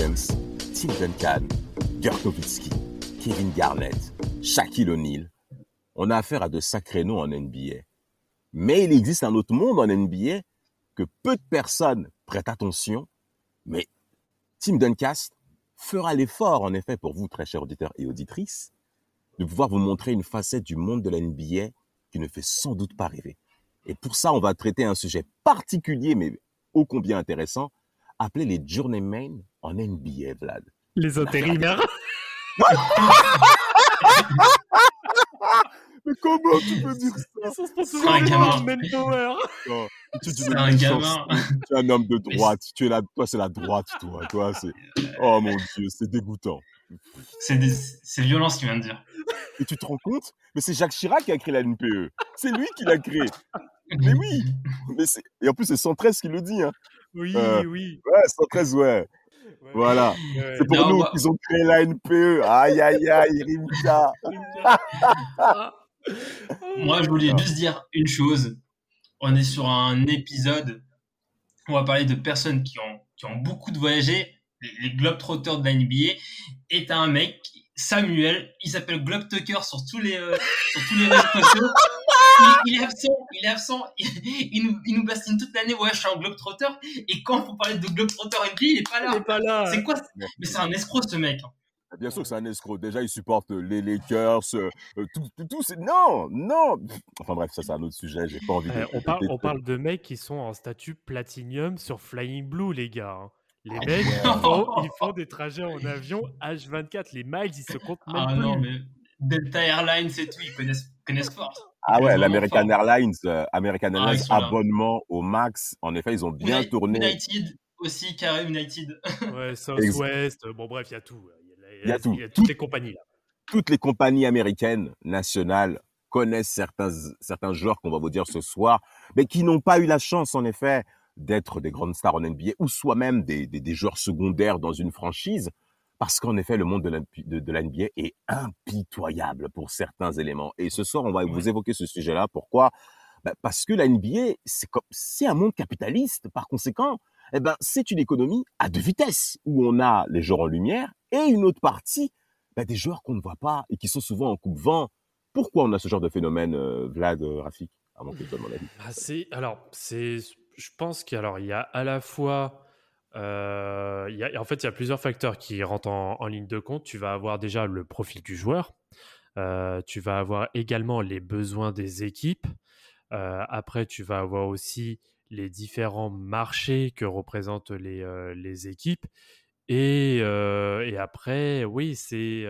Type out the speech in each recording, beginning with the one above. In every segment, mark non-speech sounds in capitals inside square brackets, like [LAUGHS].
Tim Duncan, Dirk Nowitzki, Kevin Garnett, Shaquille O'Neal. On a affaire à de sacrés noms en NBA. Mais il existe un autre monde en NBA que peu de personnes prêtent attention. Mais Tim Duncan fera l'effort, en effet, pour vous, très chers auditeurs et auditrices, de pouvoir vous montrer une facette du monde de la NBA qui ne fait sans doute pas rêver. Et pour ça, on va traiter un sujet particulier, mais ô combien intéressant, appelé les journeymen en NBA, Vlad. Les intérimaires. [LAUGHS] Mais comment tu peux dire ça? C'est un gamin. C'est un gamin. Tu es un homme de droite. Tu es là, toi, c'est la droite, toi. Toi, c'est. Oh mon Dieu, c'est dégoûtant. C'est des- c'est violent ce qu'il vient de dire. Et tu te rends compte? Mais c'est Jacques Chirac qui a créé la NPE. C'est lui qui l'a créé. Mais oui. Mais c'est- Et en plus, c'est 113 qui le dit. Hein. Oui, Euh, oui. Ouais, 113, ouais. Voilà. C'est pour Non, nous qu'ils ont créé la NPE. Aïe, aïe, aïe, Rimka. [LAUGHS] Moi, je voulais juste dire une chose. On est sur un épisode où on va parler de personnes qui ont, qui ont beaucoup de voyagé, les, les Globetrotters de la NBA. Et t'as un mec, Samuel, il s'appelle Globetucker sur tous les, euh, sur tous les réseaux sociaux. Il, il est absent, il est absent, il, il nous, il nous bastine toute l'année, ouais, je suis un Globetrotter. Et quand faut parler de Globetrotter NBA, il est pas là. pas là. C'est quoi Mais c'est un escroc, ce mec. Bien sûr que c'est un escroc. Déjà, il supporte les Lakers, euh, euh, tout, tout, tout, c'est- Non, non. Enfin bref, ça c'est un autre sujet. J'ai pas envie de. Euh, on, parle, de- on parle de mecs qui sont en statut platinium sur Flying Blue, les gars. hein. Les Ah mecs, ils, font, ils font des trajets en avion H24. Les miles, ils se comptent même Ah plus. non, mais Delta Airlines et tout, ils connaissent, connaissent fort. Ah ouais, l'American enfin- Airlines, euh, American Ah, Airlines, abonnement au max. En effet, ils ont bien tourné. United aussi, carré United. [LAUGHS] Ouais, Southwest, bon bref, il y a tout. Il y a tout. Il y a toutes les compagnies là. Toutes les compagnies américaines nationales connaissent certains, certains joueurs qu'on va vous dire ce soir, mais qui n'ont pas eu la chance, en effet, d'être des grandes stars en NBA ou soi-même des, des, des joueurs secondaires dans une franchise. Parce qu'en effet, le monde de la, NBA est impitoyable pour certains éléments. Et ce soir, on va vous évoquer ce sujet-là. Pourquoi? Ben, Parce que la NBA, c'est un monde capitaliste. Par conséquent, eh ben, c'est une économie à deux vitesses, où on a les joueurs en lumière et une autre partie, ben, des joueurs qu'on ne voit pas et qui sont souvent en coupe-vent. Pourquoi on a ce genre de phénomène, euh, Vlad, euh, Rafik Avant que je te donne mon avis? Ah, c'est- alors, je pense qu'il y a à la fois, euh, en fait, il y a plusieurs facteurs qui rentrent en, ligne de compte. Tu vas avoir déjà le profil du joueur. Euh, tu vas avoir également les besoins des équipes. Euh, après, tu vas avoir aussi les différents marchés que représentent les, équipes. Et, après, oui, c'est,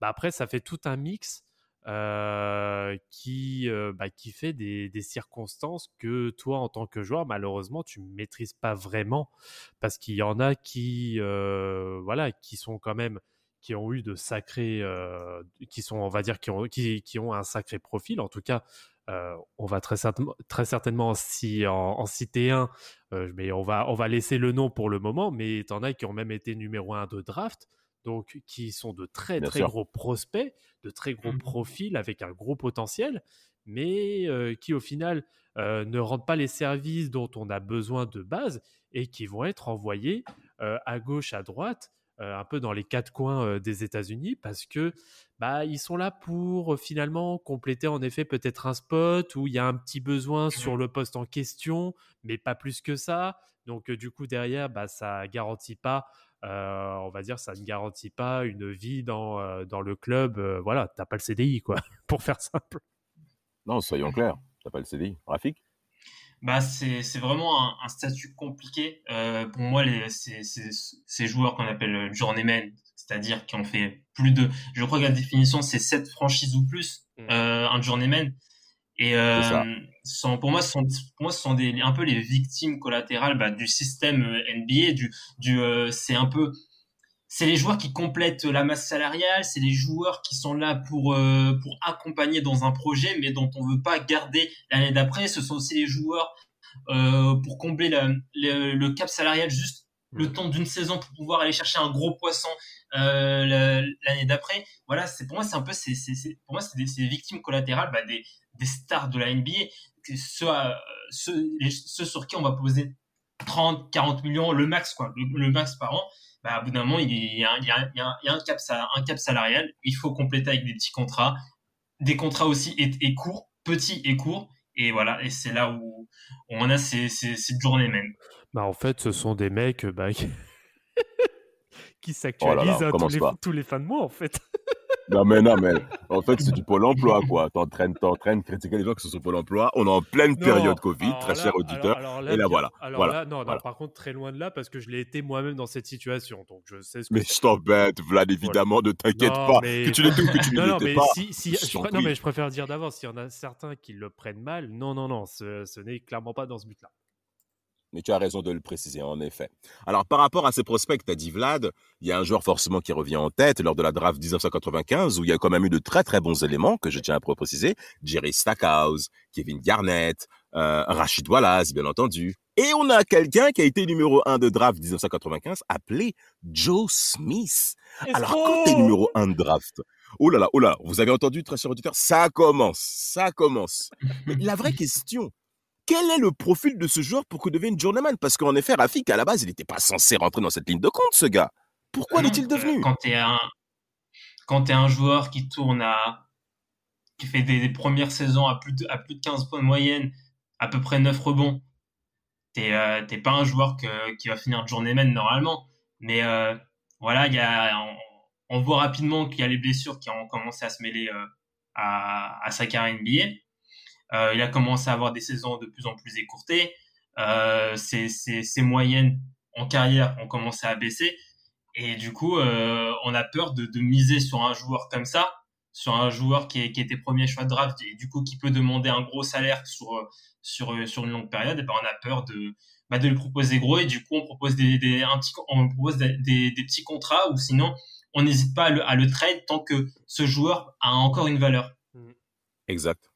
bah après, ça fait tout un mix euh, qui, euh, bah, qui fait des, circonstances que toi, en tant que joueur, malheureusement, tu ne maîtrises pas vraiment parce qu'il y en a qui, euh, voilà, qui sont quand même qui ont eu de sacrés, qui sont, on va dire, qui ont, qui, ont un sacré profil. En tout cas, on va très certainement, certainement en, ci- en, en citer un, mais on va, on va laisser le nom pour le moment. Mais t'en as qui ont même été numéro un de draft, donc qui sont de très Bien très sûr. gros prospects, de très gros Mhm. profils avec un gros potentiel, mais euh, qui au final euh, ne rendent pas les services dont on a besoin de base et qui vont être envoyés euh, à gauche, à droite, euh, un peu dans les quatre coins euh, des États-Unis, parce que bah, ils sont là pour euh, finalement compléter en effet peut-être un spot où il y a un petit besoin sur le poste en question, mais pas plus que ça. Donc euh, du coup derrière, bah, ça garantit pas, euh, on va dire, ça ne garantit pas une vie dans, euh, dans le club. euh, voilà, t'as pas le CDI quoi, [LAUGHS] pour faire simple. Non, soyons clairs. T'as pas le CDI. Rafik? Bah, c'est c'est vraiment un, un statut compliqué. Euh, pour moi, les, ces, ces, ces joueurs qu'on appelle euh, journeymen, c'est-à-dire qui ont fait plus de, je crois que la définition c'est 7 franchises ou plus, mm. un journeyman. Et sont, pour moi, ce sont, pour moi, ce sont des, un peu les victimes collatérales bah, du système NBA. Du, du, c'est un peu c'est les joueurs qui complètent la masse salariale, c'est les joueurs qui sont là pour euh, pour accompagner dans un projet, mais dont on veut pas garder l'année d'après. Ce sont aussi les joueurs euh, pour combler le, cap salarial juste le temps d'une saison pour pouvoir aller chercher un gros poisson euh, l'année d'après. Voilà, c'est pour moi c'est un peu c'est pour moi c'est des, victimes collatérales bah, des des stars de la NBA, ceux, ceux, sur qui on va poser 30, 40 millions le max quoi, le max par an bah, à bout d'un moment, il y, a, il, y a, il, y a, un, cap, un cap salarial. Il faut compléter avec des petits contrats, des contrats aussi et, courts, petits et courts. Et voilà, et c'est là où on a ces, ces, journées même. Bah, en fait, ce sont des mecs bah, [LAUGHS] qui oh s'actualisent tous, les, tous les fins de mois, en fait. [LAUGHS] Non, mais non, mais en fait, c'est du Pôle emploi, quoi. T'entraînes, t'entraînes, critiquer les gens qui sont sur Pôle emploi. On est en pleine période Covid, très cher auditeur. et là, voilà. Alors là, non, non, par contre, très loin de là, parce que je l'ai été moi-même dans cette situation. Donc, je sais ce que Mais je t'embête, Vlad, évidemment, ne t'inquiète pas. Que tu l'étais ou que tu ne non, mais pas. Si, non, mais je préfère dire d'avance, s'il y en a certains qui le prennent mal, non, non, non, ce, ce n'est clairement pas dans ce but-là. Mais tu as raison de le préciser, en effet. Alors, par rapport à ces prospects, tu as dit Vlad, il y a un joueur forcément qui revient en tête lors de la draft 1995, où il y a quand même eu de très très bons éléments, que je tiens à préciser. Jerry Stackhouse, Kevin Garnett, euh, Rachid Wallace, bien entendu. Et on a quelqu'un qui a été numéro 1 de draft 1995, appelé Joe Smith. Alors, quand es numéro 1 de draft, oh là là, oh là, vous avez entendu, très cher auditeur, ça commence, ça commence. Mais la vraie [LAUGHS] question, quel est le profil de ce joueur pour qu'il devienne journeyman? Parce qu'en effet, Rafik, à la base, il n'était pas censé rentrer dans cette ligne de compte, ce gars. Pourquoi ah l'est-il devenu? Quand tu es un quand es un joueur qui tourne à qui fait des, premières saisons à plus de à plus de 15 points de moyenne, à peu près 9 rebonds, t'es euh, pas un joueur qui va finir journeyman normalement. Mais euh, voilà, il y a on, voit rapidement qu'il y a les blessures qui ont commencé à se mêler euh, à, à sa carrière NBA. Euh, il a commencé à avoir des saisons de plus en plus écourtées. Euh, ses, moyennes en carrière ont commencé à baisser. Et du coup, euh, on a peur de, miser sur un joueur comme ça, sur un joueur qui, était premier choix de draft et du coup qui peut demander un gros salaire sur, sur, sur une longue période. Et ben on a peur de, bah, de lui proposer gros et du coup on propose des, des un petit, on propose des, des, des, petits contrats ou sinon on n'hésite pas à le, à le trade tant que ce joueur a encore une valeur. Exact.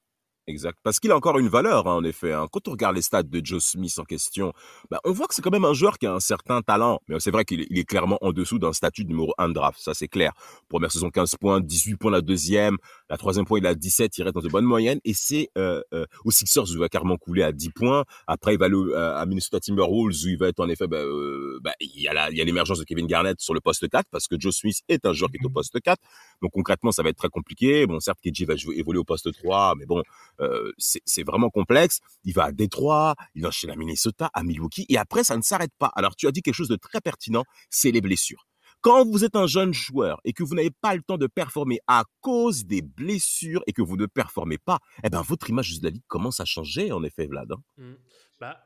Exact. Parce qu'il a encore une valeur, hein, en effet. Hein. Quand on regarde les stats de Joe Smith en question, bah, on voit que c'est quand même un joueur qui a un certain talent. Mais c'est vrai qu'il est, clairement en dessous d'un statut numéro 1 de draft. Ça, c'est clair. Première saison, 15 points, 18 points la deuxième. La troisième point, il a 17. Il reste dans une bonne moyenne. Et c'est euh, euh, au Sixers où il va carrément couler à 10 points. Après, il va aller euh, à Minnesota Timberwolves où il va être en effet... Bah, euh, bah, il y a l'émergence de Kevin Garnett sur le poste 4 parce que Joe Smith est un joueur qui est au poste 4. Donc concrètement, ça va être très compliqué. Bon, certes, KJ va jouer, évoluer au poste 3, mais bon, euh, c'est c'est vraiment complexe. Il va à Détroit, il va chez la Minnesota, à Milwaukee, et après, ça ne s'arrête pas. Alors, tu as dit quelque chose de très pertinent, c'est les blessures. Quand vous êtes un jeune joueur et que vous n'avez pas le temps de performer à cause des blessures et que vous ne performez pas, eh ben, votre image de la ligue commence à changer, en effet, Vlad. Hein. Mmh. Bah,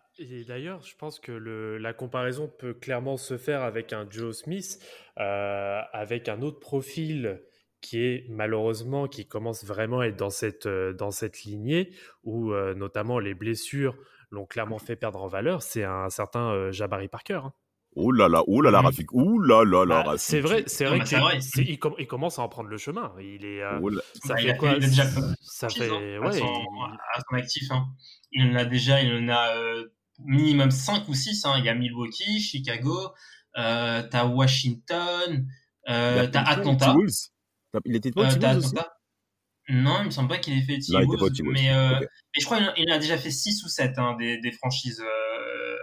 d'ailleurs, je pense que la comparaison peut clairement se faire avec un Joe Smith, euh, avec un autre profil qui est malheureusement, qui commence vraiment à être dans cette, euh, dans cette lignée, où euh, notamment les blessures l'ont clairement fait perdre en valeur, c'est un certain Jabari Parker. Hein. Oh là là, oh là là, mmh. Rafik, oh là là là, bah, C'est vrai, c'est vrai qu'il il, commence à en prendre le chemin. Il est, oh ça fait quoi déjà Ça fait, ouais, à, son, actif. Hein. Il en a déjà, il en a minimum 5 ou 6. Hein. Il y a Milwaukee, Chicago, euh, t'as Washington, euh, t'as Atlanta. Il était pas euh, aussi? Non, il me semble pas qu'il ait fait Timberwolves, mais, euh, mais je crois qu'il a déjà fait 6 ou 7 hein, des, des, franchises euh,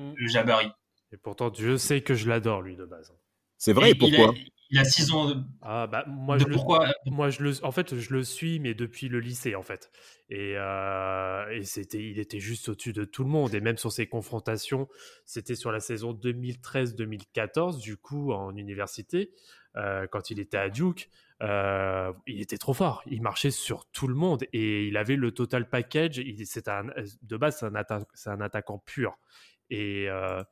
mm. le Jabari. Et pourtant, Dieu sait que je l'adore, lui, de base. C'est vrai, et pourquoi il a 6 ans de. Ah, bah, moi, je pourquoi le, moi je le, en fait, je le suis, mais depuis le lycée, en fait. Et, euh, et c'était, il était juste au-dessus de tout le monde. Et même sur ses confrontations, c'était sur la saison 2013-2014, du coup, en université, euh, quand il était à Duke. Euh, il était trop fort. Il marchait sur tout le monde et il avait le total package. Il, c'est un, de base, c'est un, c'est un attaquant pur. Et euh,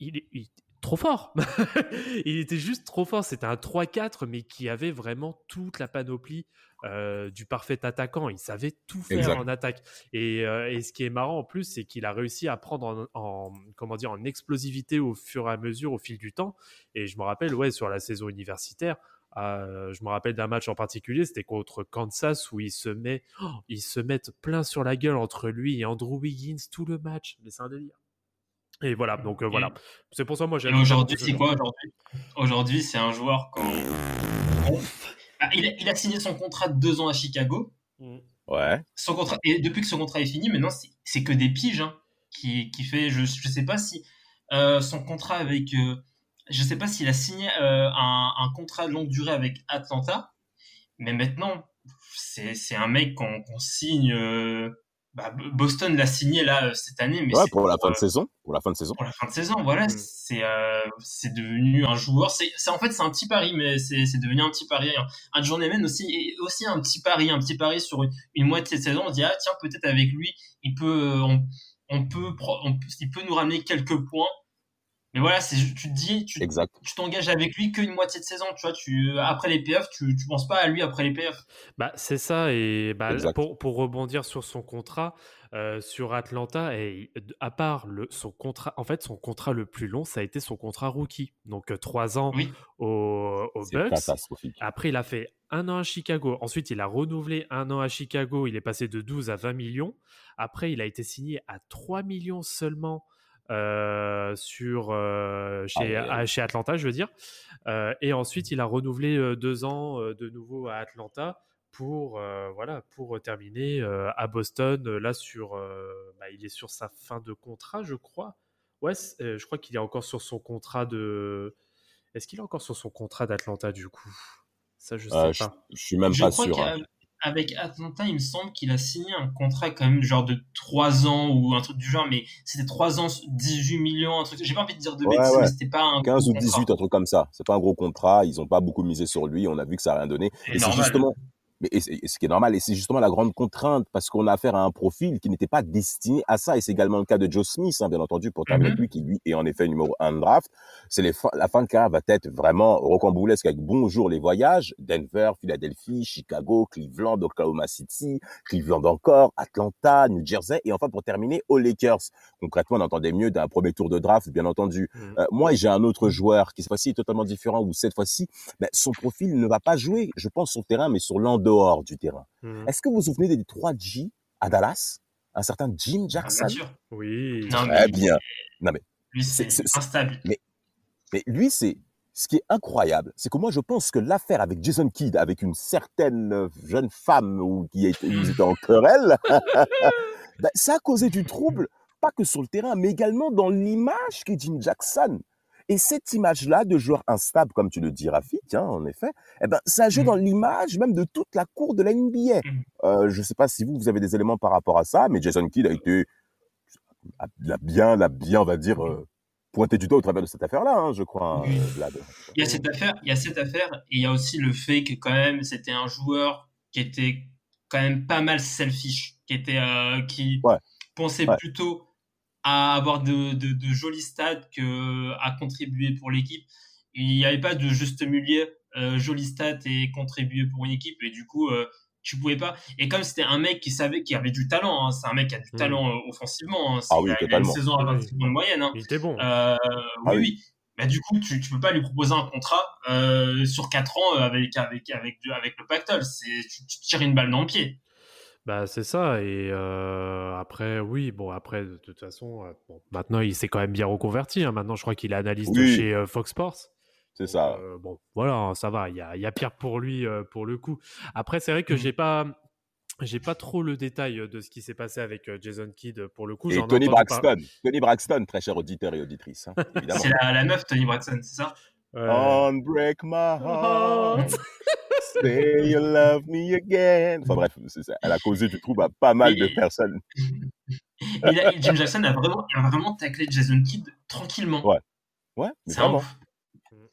il, est trop fort. [LAUGHS] il était juste trop fort. C'était un 3-4, mais qui avait vraiment toute la panoplie euh, du parfait attaquant. Il savait tout faire en attaque. Et, et, ce qui est marrant en plus, c'est qu'il a réussi à prendre en, comment dire, en explosivité au fur et à mesure, au fil du temps. Et je me rappelle, ouais, sur la saison universitaire, euh, je me rappelle d'un match en particulier, c'était contre Kansas où il se met, oh, ils se mettent plein sur la gueule entre lui et Andrew Wiggins tout le match. Mais c'est un délire. Et voilà, donc euh, voilà. C'est pour ça moi j'aime. Aujourd'hui, c'est quoi aujourd'hui? Aujourd'hui, c'est un joueur quand. Ah, il, a, signé son contrat de deux ans à Chicago. Mm. Ouais. Son contrat et depuis que son contrat est fini, maintenant c'est que des piges hein, qui, qui, fait. Je ne sais pas si euh, son contrat avec je ne sais pas s'il a signé euh, un, contrat de longue durée avec Atlanta, mais maintenant, c'est un mec qu'on signe. Euh, bah, Boston l'a signé là euh, cette année, mais pour la fin de saison. Pour la fin de saison. Pour la fin de saison, voilà, mm. c'est c'est devenu un joueur. C'est en fait c'est un petit pari, mais c'est devenu un petit pari. Un journeyman aussi et aussi un petit pari, un petit pari sur une, moitié de saison. On se dit ah tiens peut-être avec lui il peut on, peut il peut nous ramener quelques points mais voilà, tu te dis, tu t'engages avec lui qu'une moitié de saison, tu vois, tu, après les PF, tu, tu penses pas à lui après les PF. Bah, c'est ça, et bah, pour, pour, rebondir sur son contrat, euh, sur Atlanta, et à part le, son contrat, en fait, son contrat le plus long, ça a été son contrat rookie. Donc, euh, trois ans au, au Bucks. Après, il a fait un an à Chicago. Ensuite, il a renouvelé un an à Chicago. Il est passé de 12 à 20 millions. Après, il a été signé à 3 millions seulement euh, sur, euh, chez, chez, Atlanta, je veux dire. Euh, et ensuite, il a renouvelé deux ans de nouveau à Atlanta pour, voilà, pour terminer à Boston. Là, sur, bah, il est sur sa fin de contrat, je crois. Ouais, je crois qu'il est encore sur son contrat de. Est-ce qu'il est encore sur son contrat d'Atlanta du coup? Ça, je sais pas. Je, suis même pas sûr. Hein avec Atlanta, il me semble qu'il a signé un contrat quand même genre de 3 ans ou un truc du genre, mais c'était 3 ans, 18 millions, un truc. J'ai pas envie de dire de bêtises, mais c'était pas un 15 ou 18, un truc comme ça. C'est pas un gros contrat. Ils ont pas beaucoup misé sur lui. On a vu que ça a rien donné. Et c'est justement, mais et, ce qui est normal, et c'est justement la grande contrainte, parce qu'on a affaire à un profil qui n'était pas destiné à ça, et c'est également le cas de Joe Smith, hein, bien entendu, pour terminer mm-hmm. lui, qui lui est en effet numéro 1 de draft. C'est la fin de carrière va être vraiment rocambolesque avec bonjour les voyages, Denver, Philadelphie, Chicago, Cleveland, Oklahoma City, Cleveland encore, Atlanta, New Jersey, et enfin pour terminer, aux Lakers. Concrètement, on entendait mieux d'un premier tour de draft, bien entendu. Mm. Euh, moi, j'ai un autre joueur qui cette fois-ci est totalement différent, où cette fois-ci, ben, son profil ne va pas jouer, je pense, sur le terrain, mais sur l'endroit dehors du terrain. Mmh. Est-ce que vous vous souvenez des 3 G à Dallas? Un certain Jim ah, Jackson? Bien sûr. Oui. Très bien. Non, mais, lui, c'est instable. Mais, mais lui, c'est ce qui est incroyable, c'est que moi, je pense que l'affaire avec Jason Kidd, avec une certaine jeune femme ou qui était, était en querelle, [LAUGHS] ben, ça a causé du trouble, pas que sur le terrain, mais également dans l'image qu'est Jim Jackson. Et cette image-là de joueur instable, comme tu le dis, Rafik, hein, en effet, eh ben, ça joue mmh. dans l'image même de toute la cour de la NBA. Mmh. Euh, je ne sais pas si vous, vous avez des éléments par rapport à ça, mais Jason Kidd a été, la bien, la bien, on va dire, euh, pointé du doigt au travers de cette affaire-là, hein, je crois, euh, Il y a cette affaire, il y a cette affaire, et il y a aussi le fait que quand même, c'était un joueur qui était quand même pas mal selfish, qui était, qui pensait plutôt à avoir de, de, jolis stats que à contribuer pour l'équipe. Il n'y avait pas de juste milieu, euh, jolis stats et contribuer pour une équipe. Et du coup, euh, tu pouvais pas. Et comme c'était un mec qui savait qu'il avait du talent, hein, c'est un mec qui a du mm. talent euh, offensivement. Hein, ah oui, il, a, une saison à 20 de moyenne. Hein. Il était bon. Euh, oui, ah oui. Bah, du coup, tu, tu peux pas lui proposer un contrat euh, sur 4 ans avec, avec, avec, avec le pactole. Tu, tu tires une balle dans le pied. Bah, c'est ça. Et après, oui, bon, après, de toute façon, maintenant, il s'est quand même bien reconverti. Hein. Maintenant, je crois qu'il est analyste chez Fox Sports. C'est ça. bon, voilà, hein, ça va. Il y a, y a, pire pour lui, pour le coup. Après, c'est vrai que mmh. j'ai pas. J'ai pas trop le détail de ce qui s'est passé avec Jason Kidd pour le coup. Et Tony Braxton. Tony Braxton, très cher auditeur et auditrice. Hein, [LAUGHS] c'est la, la, meuf, Tony Braxton, c'est ça? Unbreak my heart. Say you love me again. Enfin bref, elle a causé du trouble à pas mal de personnes. [LAUGHS] Jim Jackson a vraiment, a vraiment taclé Jason Kidd tranquillement. Ouais. Ouais, mais vraiment.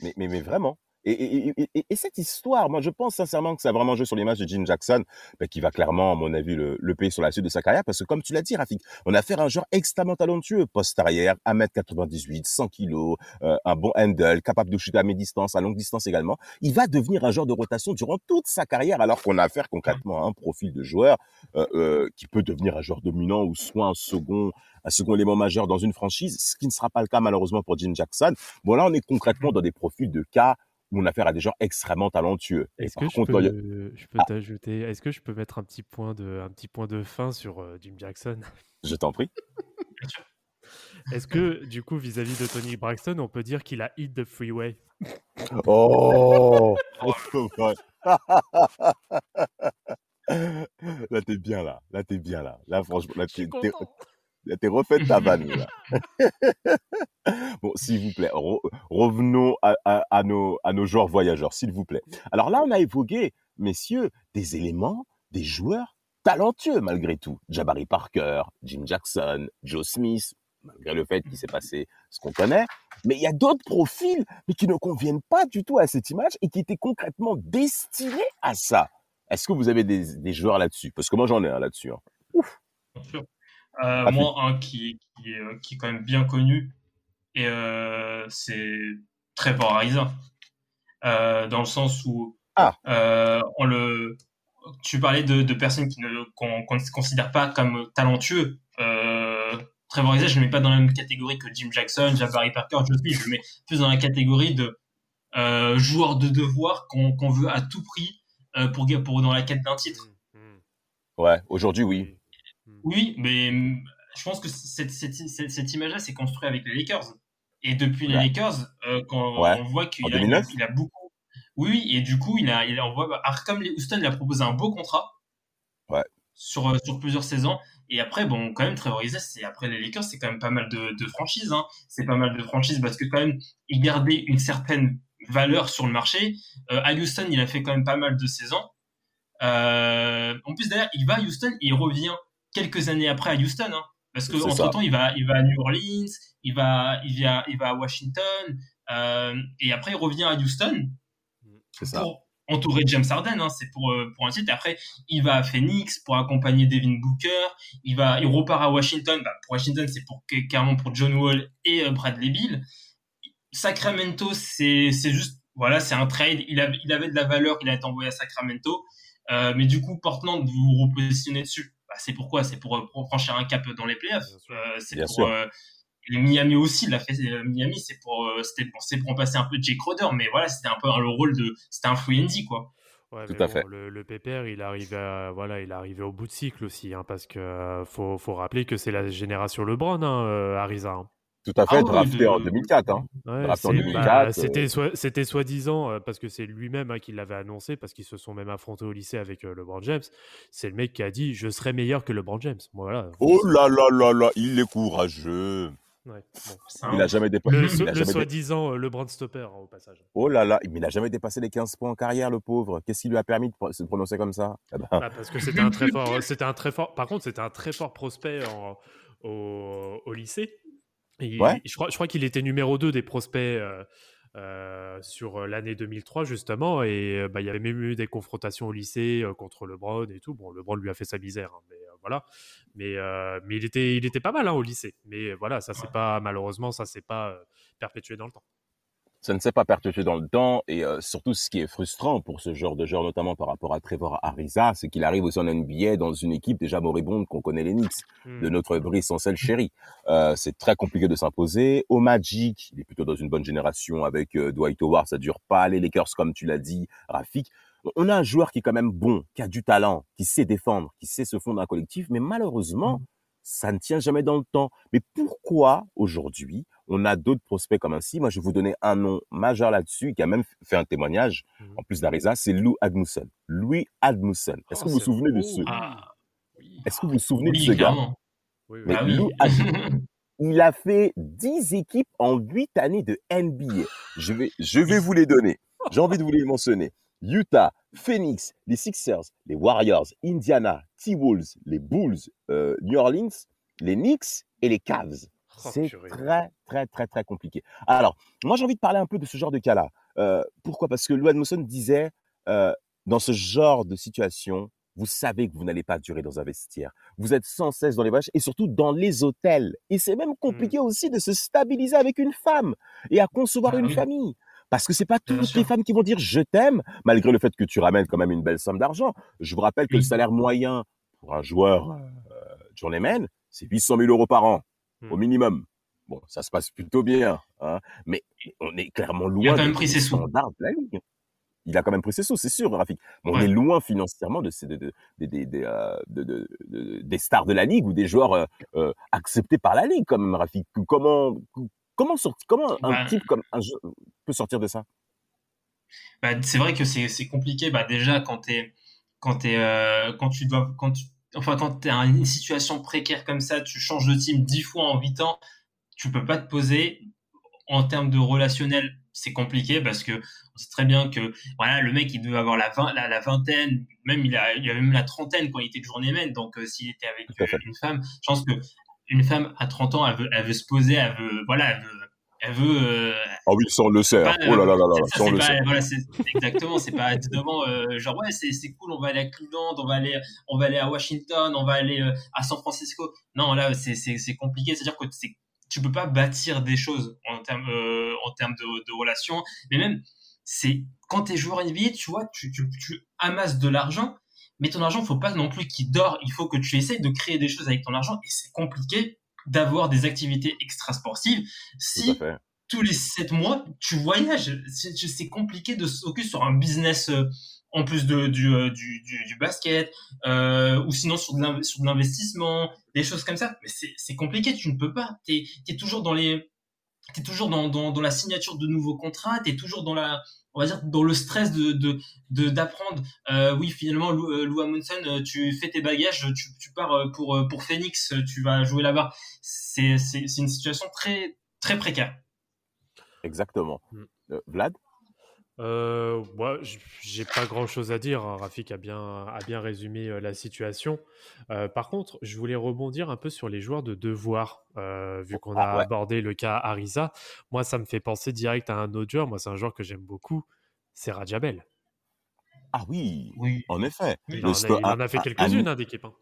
Mais, mais, mais, vraiment. Et, cette histoire, moi, je pense sincèrement que ça a vraiment joué sur l'image de Jim Jackson, bah, qui va clairement, à mon avis, le, le payer sur la suite de sa carrière, parce que comme tu l'as dit, Rafik, on a fait un joueur extrêmement talentueux, poste arrière, 1m98, 100 kg, euh, un bon handle, capable de shooter à mi-distance, à longue distance également. Il va devenir un joueur de rotation durant toute sa carrière, alors qu'on a affaire concrètement à un profil de joueur euh, euh, qui peut devenir un joueur dominant ou soit un second un second élément majeur dans une franchise, ce qui ne sera pas le cas malheureusement pour Jim Jackson. Bon là, on est concrètement dans des profils de cas on a affaire à des gens extrêmement talentueux. Est-ce que je peux, je peux ah. t'ajouter, est-ce que je peux mettre un petit point de, un petit point de fin sur euh, Jim Jackson? Je t'en prie. [LAUGHS] Est-ce que, du coup, vis-à-vis de Tony Braxton, on peut dire qu'il a hit the freeway? Oh, [LAUGHS] [LAUGHS] Là, t'es bien là. Là, t'es bien là. Là, franchement, là, t'es, T'es refait ta vanne, [LAUGHS] là. [LAUGHS] bon, s'il vous plaît, revenons à, nos, à nos joueurs voyageurs, s'il vous plaît. Alors là, on a évoqué, messieurs, des éléments, des joueurs talentueux malgré tout. Jabari Parker, Jim Jackson, Joe Smith, malgré le fait qu'il s'est passé ce qu'on connaît. Mais il y a d'autres profils, mais qui ne conviennent pas du tout à cette image et qui étaient concrètement destinés à ça. Est-ce que vous avez des, joueurs là-dessus? Parce que moi, j'en ai un là-dessus. Hein. Ouf. Euh, moi, un qui, qui, est, euh, qui, est, quand même bien connu, et euh, c'est Trevor Ariza. Euh, dans le sens où ah. euh, on le, tu parlais de, de personnes qui ne, qu'on, ne considère pas comme talentueux. Euh, Trevor Ariza, je ne le mets pas dans la même catégorie que Jim Jackson, Jabari Parker, je, je le mets plus dans la catégorie de euh, joueur de devoir qu'on, qu'on veut à tout prix pour, pour dans la quête d'un titre. Ouais, aujourd'hui, oui. Oui, mais hum, je pense que cette, cette, cette, image-là s'est construite avec les Lakers. Et depuis les Lakers, euh, quand on voit qu'il a, il a beaucoup. Oui, et du coup, il a, il, on voit, bah, Houston, il a proposé un beau contrat ouais. sur, euh, sur plusieurs saisons. Et après, bon, quand même, Trevor c'est après les Lakers, c'est quand même pas mal de, de franchises. Hein. C'est pas mal de franchises parce que quand même, il gardait une certaine valeur sur le marché. Euh, à Houston, il a fait quand même pas mal de saisons. Euh, en plus, d'ailleurs, il va à Houston et il revient quelques années après à Houston. Hein, parce que entre temps, il va, il va à New Orleans, il va, il va, il va à Washington, euh, et après il revient à Houston ça. pour entourer James Harden. Hein, c'est pour euh, pour un titre. après, il va à Phoenix pour accompagner Devin Booker. Il va, il repart à Washington. Bah, pour Washington, c'est pour carrément pour John Wall et euh, Bradley Bill. Sacramento, c'est c'est juste voilà, c'est un trade. Il, a, il avait de la valeur, il a été envoyé à Sacramento. Euh, mais du coup, Portland, vous vous repositionnez dessus. Bah, c'est pourquoi? C'est pour, euh, pour, franchir un cap dans les playoffs. Euh, c'est pour. Euh, Miami aussi l'a fait. Miami, c'est pour, c'était bon, pour remplacer un peu Jake Crowder, mais voilà, c'était un peu le rôle de. C'était un free quoi. Ouais, Tout à fait. Le, le PPR, il arrive, voilà, il arrivé au bout de cycle aussi, hein, parce que faut, faut rappeler que c'est la génération LeBron, hein, Ariza. Hein. Tout à fait, ah drafté en 2004. Hein. Bah, c'était c'était soi-disant, euh, parce que c'est lui-même hein, qui l'avait annoncé, parce qu'ils se sont même affrontés au lycée avec euh, LeBron James. C'est le mec qui a dit Je serai meilleur que LeBron James. Voilà. Oh là là là là, il est courageux. Il n'a jamais dépassé. Le, le soi-disant euh, LeBron Stopper, hein, au passage. Oh là là, mais il n'a jamais dépassé les 15 points en carrière, le pauvre. Qu'est-ce qui lui a permis de se prononcer comme ça? Eh ben. ah, Parce que c'était un très fort. un très fort. Par contre, c'était un très fort prospect au, au lycée je crois, je crois qu'il était numéro 2 des prospects euh, euh, sur euh, l'année 2003 justement et bah, il y avait même eu des confrontations au lycée contre LeBron et tout. Bon, LeBron lui a fait sa misère, hein, mais voilà. Mais, mais il était, il était pas mal hein, au lycée. Mais voilà, ça c'est pas malheureusement ça s'est pas perpétué dans le temps ça ne s'est pas perpétué dans le temps et euh, surtout ce qui est frustrant pour ce genre de joueur notamment par rapport à Trevor Ariza c'est qu'il arrive aussi en NBA dans une équipe déjà moribonde qu'on connaît les Knicks. Hmm. de notre Brice Ancel chéri. Euh, c'est très compliqué de s'imposer. Au Magic il est plutôt dans une bonne génération avec euh, Dwight Howard ça dure pas. Les Lakers comme tu l'as dit Rafik. On a un joueur qui est quand même bon qui a du talent qui sait défendre qui sait se fondre un collectif mais malheureusement hmm. Ça ne tient jamais dans le temps mais pourquoi aujourd'hui on a d'autres prospects comme ainsi? Moi, je vais vous donner un nom majeur là-dessus qui a même fait un témoignage, mhm. en plus d'Arisa, c'est Lou Admussen. Louis Admussen. Est-ce que oh, vous vous souvenez de ce ah, Est-ce que vous vous souvenez de ce gars? Mais Lou il a fait 10 équipes en 8 années de NBA. Je vais, je vais vous les donner. J'ai envie de vous les mentionner. Utah, Phoenix, les Sixers, les Warriors, Indiana, T-Wolves, les Bulls, euh, New Orleans, les Knicks et les Cavs. Oh, c'est très, très, très, très compliqué. Alors, moi, j'ai envie de parler un peu de ce genre de cas-là. Euh, pourquoi? Parce que Lou Edmondson disait, euh, dans ce genre de situation, vous savez que vous n'allez pas durer dans un vestiaire. Vous êtes sans cesse dans les voyages et surtout dans les hôtels. Et c'est même compliqué aussi de se stabiliser avec une femme et à concevoir Bah une oui. famille. Parce que c'est pas toutes les femmes qui vont dire je t'aime, malgré le fait que tu ramènes quand même une belle somme d'argent. Je vous rappelle que le salaire moyen pour un joueur euh, journeyman, c'est 800 000 euros par an, au Hmm. minimum. Bon, ça se passe plutôt bien, hein, mais on est clairement Il a loin quand même pris ses sous. standards de la ligue. Il a quand même pris ses sous, c'est sûr, Rafik. Mais on est loin financièrement ces, de- des stars de la ligue ou des joueurs euh, euh, acceptés par la ligue, comme Rafik. Comment, comment, sorti- comment un Bah, type comme un jeu peut sortir de ça? Bah, c'est vrai que c'est compliqué. Bah, déjà, quand, quand, euh, quand tu dois. Quand tu, enfin, quand tu as une situation précaire comme ça, tu changes de team dix fois en huit ans, tu peux pas te poser. En termes de relationnel, c'est compliqué parce que on sait très bien que voilà, le mec, il devait avoir la, vingt- la, la vingtaine, même il, a, il avait même la trentaine quand il était de journeyman. Donc, euh, s'il était avec à euh, une femme, je pense que une femme à 30 ans, elle veut, elle veut se poser, elle veut, voilà, elle veut, elle veut, euh, Ah oui, on le sait. pas, Oh là là là là, ça, c'est le pas- sait. voilà, exactement, c'est pas à 19 ans, euh, genre ouais, c'est cool, on va aller à Cleveland, on va aller, on va aller à Washington, on va aller euh, à San Francisco. Non, là, c'est compliqué, c'est-à-dire que tu peux pas bâtir des choses en termes euh, en termes de, de relations, mais même c'est quand t'es joueur NBA, tu vois, tu, tu, tu amasses de l'argent, mais ton argent, faut pas non plus qu'il dort. Il faut que tu essayes de créer des choses avec ton argent, et c'est compliqué d'avoir des activités extrasportives si tous les sept mois, tu voyages. C'est compliqué de se focus sur un business euh, en plus de, du, euh, du, du, du basket, euh, ou sinon sur de l'investissement, des choses comme ça. Mais c'est c'est compliqué, tu ne peux pas. Tu es, toujours dans les... T'es toujours dans, dans, dans la signature de nouveaux contrats, t'es toujours dans la, on va dire, dans le stress de, de, de- d'apprendre. Euh, oui, finalement, Lou, euh, Lou Amundsen, euh, tu fais tes bagages, tu, tu pars pour, pour Phoenix, tu vas jouer là-bas. C'est, c'est, c'est une situation très, très précaire. Exactement. Mm. Euh, Vlad? Euh, moi, j'ai pas grand chose à dire. hein. Rafik a bien, a bien résumé euh, la situation. Euh, par contre, je voulais rebondir un peu sur les joueurs de devoir, euh, vu qu'on Ah, a ouais. abordé le cas Arisa. Moi, ça me fait penser direct à un autre joueur. Moi, c'est un joueur que j'aime beaucoup. C'est Rajabel. Ah oui, Oui. en effet. Oui, Il, en a, sto- il en un- a fait un- quelques-unes un- hein, d'équipes. hein.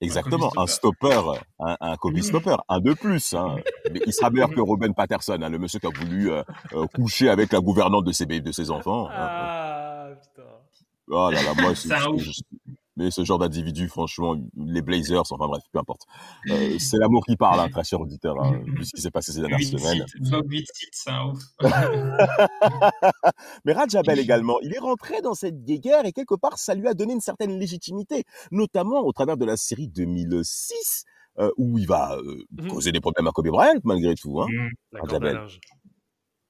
Exactement, un stopper, un, un Kobe Oui. stopper, un de plus. Hein. [LAUGHS] Mais il sera meilleur que Robin Patterson, hein, le monsieur qui a voulu euh, euh, coucher avec la gouvernante de ses, de ses enfants. hein. Ah, putain. Oh là là, moi, c'est, Mais ce genre d'individu, franchement, les Blazers, enfin bref, peu importe. Euh, c'est l'amour qui parle, hein, très cher auditeur, hein, vu ce qui s'est passé ces dernières Huit semaines. c'est un ouf. [LAUGHS] Mais Rajabel également, il est rentré dans cette guéguerre et quelque part, ça lui a donné une certaine légitimité, notamment au travers de la série 2006, euh, où il va euh, Mhm. causer des problèmes à Kobe Bryant, malgré tout. Hein. Mm, linge.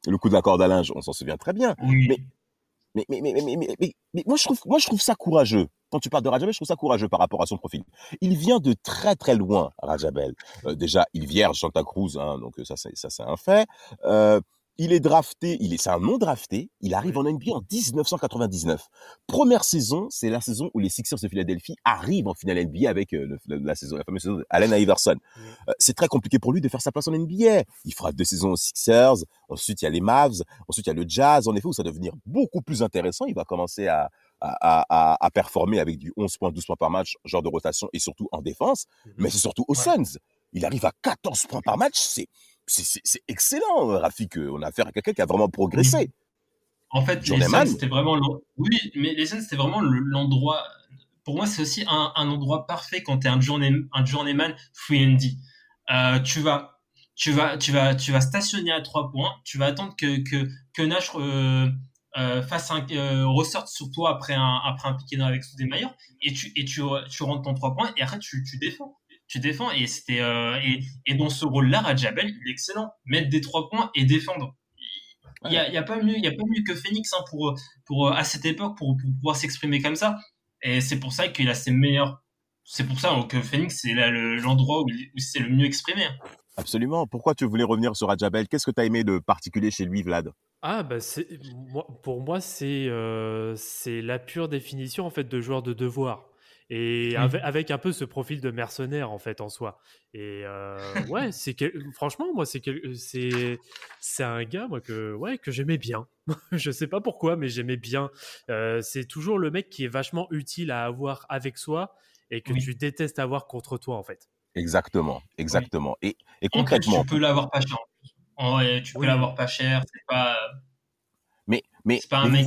Le coup de la corde à linge, on s'en souvient très bien. Oui. Mais- Mais, mais, mais, mais, mais, moi, je trouve, moi, je trouve ça courageux. Quand tu parles de Rajabel, je trouve ça courageux par rapport à son profil. Il vient de très très loin, Rajabel. Euh, déjà, il vierge Santa Cruz, hein, donc ça, c'est, ça, c'est un fait. Euh, il est drafté, il est, c'est un non drafté. Il arrive en NBA en 1999. Première saison, c'est la saison où les Sixers de Philadelphie arrivent en finale NBA avec euh, le- la, la saison, la fameuse saison de Allen Iverson. Euh, c'est très compliqué pour lui de faire sa place en NBA. Il fera deux saisons aux Sixers. Ensuite, il y a les Mavs. Ensuite, il y a le Jazz. En effet, où ça va devenir beaucoup plus intéressant. Il va commencer à, à, à, à performer avec du 11 points, 12 points par match, genre de rotation et surtout en défense. Mhm. Mais c'est surtout aux. Suns. Il arrive à 14 points par match. C'est, c'est, excellent, euh, Rafik. On a affaire à quelqu'un qui a vraiment progressé. En fait, les c'était vraiment oui, mais les Suns, c'était vraiment le- l'endroit. Pour moi, c'est aussi un, un endroit parfait quand tu es un, journey, un journeyman free and D. Euh, tu vas, tu vas, tu vas, tu vas stationner à trois points. Tu vas attendre que que que Nash euh, euh, fasse un euh, ressorte sur toi après un après un avec Stoudemire et tu et tu tu rentres ton trois points et après tu tu défends. Tu défends et c'était euh, et et dans ce rôle-là, Rajabel, il est excellent. Mettre des trois points et défendre. Il y a, y a pas mieux, il y a pas mieux que Phoenix hein, pour pour à cette époque pour, pour pouvoir s'exprimer comme ça. Et c'est pour ça qu'il a ses meilleurs. C'est pour ça que Phoenix c'est là le- l'endroit où, il- où c'est le mieux exprimé. hein. Absolument. Pourquoi tu voulais revenir sur Rajabel Qu'est-ce que tu as aimé de particulier chez lui, Vlad? Ah, bah c'est, moi, pour moi, c'est euh, c'est la pure définition en fait de joueur de devoir. Et avec, un peu ce profil de mercenaire en fait en soi. Et euh, ouais, c'est franchement moi c'est c'est c'est un gars moi que ouais que j'aimais bien. [LAUGHS] je sais pas pourquoi mais j'aimais bien. Euh, c'est toujours le mec qui est vachement utile à avoir avec soi et que tu détestes avoir contre toi en fait. Exactement, exactement. Et, et concrètement, tu peux l'avoir pas cher. Ouais, tu peux l'avoir pas cher. C'est pas. Mais mais, pas un mec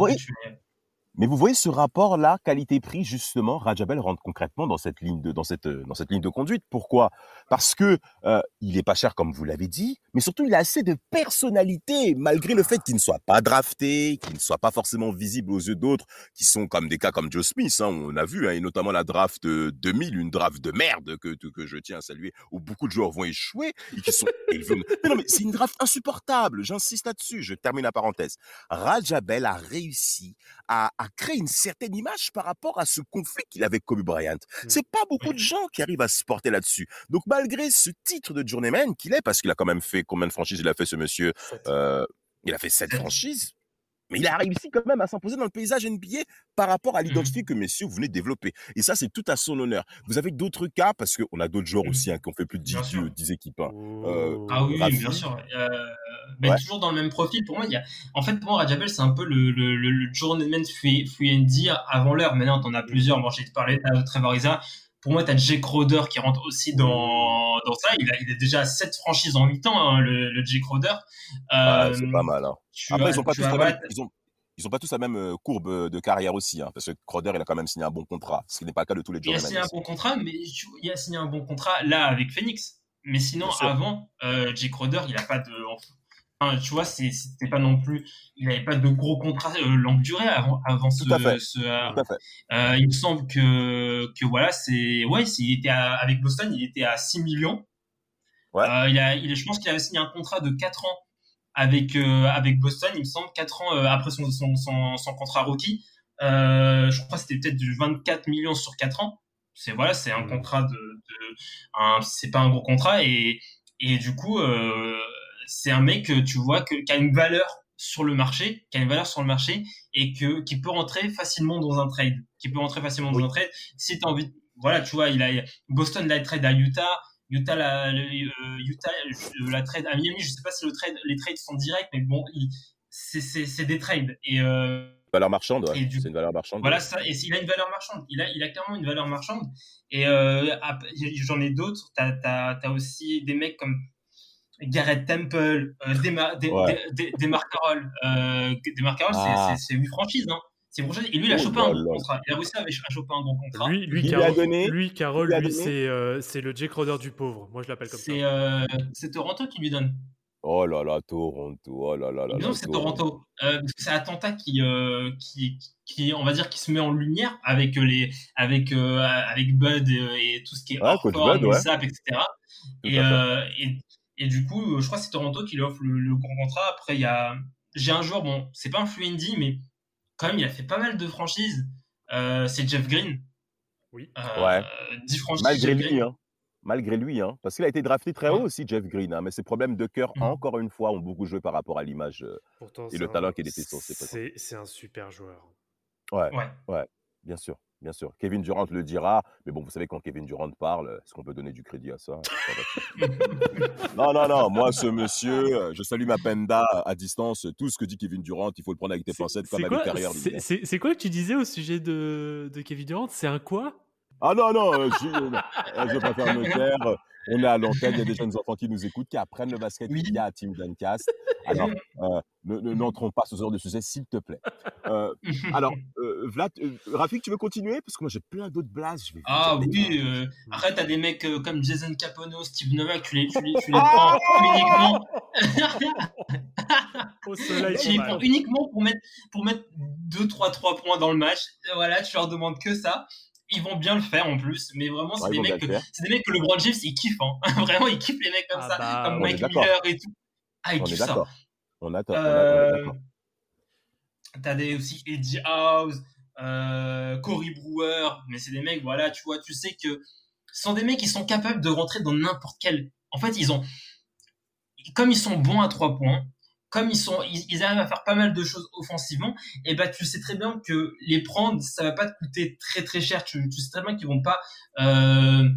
mais vous voyez ce rapport-là, qualité-prix, justement, Rajabel rentre concrètement dans cette ligne de, dans cette, dans cette ligne de conduite. Pourquoi? Parce que euh, il est pas cher, comme vous l'avez dit, mais surtout il a assez de personnalité, malgré le fait qu'il ne soit pas drafté, qu'il ne soit pas forcément visible aux yeux d'autres, qui sont comme des cas comme Joe Smith, hein, on a vu, hein, et notamment la draft 2000, une draft de merde que, que je tiens à saluer, où beaucoup de joueurs vont échouer et qui sont. [LAUGHS] mais non, mais c'est une draft insupportable. J'insiste là-dessus. Je termine la parenthèse. Rajabel a réussi à, à créer une certaine image par rapport à ce conflit qu'il avait avec Kobe Bryant. Mmh. C'est pas beaucoup de gens qui arrivent à se porter là-dessus. Donc malgré ce titre de journeyman qu'il est, parce qu'il a quand même fait combien de franchises? Il a fait ce monsieur euh, Il a fait sept franchises. Mais il a réussi quand même à s'imposer dans le paysage NBA par rapport à l'identité mmh. que messieurs vous venez de développer. Et ça, c'est tout à son honneur. Vous avez d'autres cas, parce qu'on a d'autres joueurs mmh. aussi hein, qui ont fait plus de 10, équipes. Hein. Euh, ah oui, bien sûr. Euh, mais toujours dans le même profil. Pour moi, il y a... en fait, pour moi, Rajabel, c'est un peu le, le, le, journeyman free, free avant l'heure. Maintenant, t'en as plusieurs. Moi, j'ai parlé de Trevor Pour moi, tu as Jake Crowder qui rentre aussi dans, dans ça. Il, a, il est déjà à 7 franchises en 8 ans, hein, le, le Jake Crowder. Euh, c'est pas mal. Hein. Après, ils n'ont pas, tous la même, ils ont, ils ont pas tous la même courbe de carrière aussi. Hein, parce que Crowder, il a quand même signé un bon contrat. Ce qui n'est pas le cas de tous les joueurs. Il a signé un bon contrat, mais il a signé un bon contrat là avec Phoenix. Mais sinon, avant, euh, Jake Crowder, il a pas de tu vois, c'était pas non plus, il n'avait pas de gros contrats euh, longue durée avant, avant ce. ce euh, euh, il me semble que, que voilà, c'est, ouais, il était avec Boston, il était à 6 millions. Ouais. Euh, il a, il, je pense qu'il avait signé un contrat de 4 ans avec, avec Boston, il me semble, 4 ans après son, son, son, son, contrat rookie. je crois que c'était peut-être du 24 millions sur 4 ans. C'est voilà, c'est un mmh. contrat de, de c'est pas un gros contrat et, et du coup, euh, c'est un mec tu vois que, qui a une valeur sur le marché, qui a une valeur sur le marché et que qui peut rentrer facilement dans un trade, qui peut rentrer facilement dans un trade. Si tu as envie, voilà, tu vois, il a Boston la trade à Utah, Utah la, euh, Utah euh, la trade à Miami. Je sais pas si le trade, les trades sont directs, mais bon, c'est des trades et euh, valeur marchande, ouais. c'est une valeur marchande. Voilà ça, et il a une valeur marchande. Il a, il a clairement une valeur marchande. Et euh, j'en ai d'autres. T'as as, as, aussi des mecs comme Garrett Temple, euh, Demar des, des, des, Carroll. Euh, ah. c'est 8 franchises. Hein. C'est Et lui, il a oh chopé un bon contrat. Il a réussi à choper un bon contrat. Lui, lui, Carroll, donné, lui, Carroll, lui, c'est euh, le Jake Crowder du pauvre. Moi, je l'appelle comme ça. Euh, c'est Toronto qui lui donne. Oh là là, Toronto. Oh là là là. Non, c'est Toronto. Euh, c'est Atlanta qui, euh, qui, qui, on va dire, qui se met en lumière avec les, avec, euh, avec Bud et, tout ce qui est ah, hors forme, ouais. etc. Et, euh, et, et du coup, euh, je crois que c'est Toronto qui lui offre le, grand contrat. Après, il y a, j'ai un joueur, bon, c'est pas un fluendy, mais quand même, il a fait pas mal de franchises. Euh, c'est Jeff Green. Oui. Euh, ouais. 10 franchises. Malgré lui, hein. Malgré lui, hein. Parce qu'il a été drafté très haut aussi, Jeff Green. Hein. Mais ses problèmes de cœur, mm. encore une fois, ont beaucoup joué par rapport à l'image et le talent qu'il était censé C'est un super joueur. Ouais, ouais. ouais bien sûr bien sûr. Kevin Durant le dira, mais bon, vous savez, quand Kevin Durant parle, est-ce qu'on peut donner du crédit à ça? [LAUGHS] Non, non, non. Moi, ce monsieur, euh, je salue ma penda à distance. Tout ce que dit Kevin Durant, il faut le prendre avec des pincettes comme avec carrière. C'est quoi que tu disais au sujet de, de Kevin Durant? C'est un quoi? Ah non, non, euh, je, ne vais pas faire me taire. On est à l'antenne, il y a des jeunes enfants qui nous écoutent, qui apprennent le basket oui. il y a à Team Duncast. Alors, euh, ne n'entrons pas sur ce genre de sujet, s'il te plaît. Euh, [LAUGHS] alors, euh, Vlad, euh, Rafik, tu veux continuer? Parce que moi, j'ai plein d'autres blases. Je vais ah oui, euh, après, t'as des mecs comme Jason Capono, Steve Novak, tu les, tu les, tu les prends [LAUGHS] uniquement. [LAUGHS] Au soleil, tu les prends uniquement pour mettre, pour mettre 2-3-3 points dans le match. Voilà, tu leur demandes que ça ils vont bien le faire en plus, mais vraiment, c'est des, mecs que, c'est des mecs que le Brown James, il kiffe. Hein. [LAUGHS] vraiment, il kiffe les mecs comme ah ça, bah, comme Mike Miller et tout. Ah, il on kiffe ça. On attend. Euh, T'as aussi Eddie House, euh, Cory Brewer, mais c'est des mecs, voilà, tu vois, tu sais que ce sont des mecs qui sont capables de rentrer dans n'importe quel. En fait, ils ont, comme ils sont bons à trois points, comme ils sont, ils, arrivent à faire pas mal de choses offensivement, et bah tu sais très bien que les prendre, ça va pas te coûter très très cher. Tu, tu sais très bien qu'ils vont pas, euh,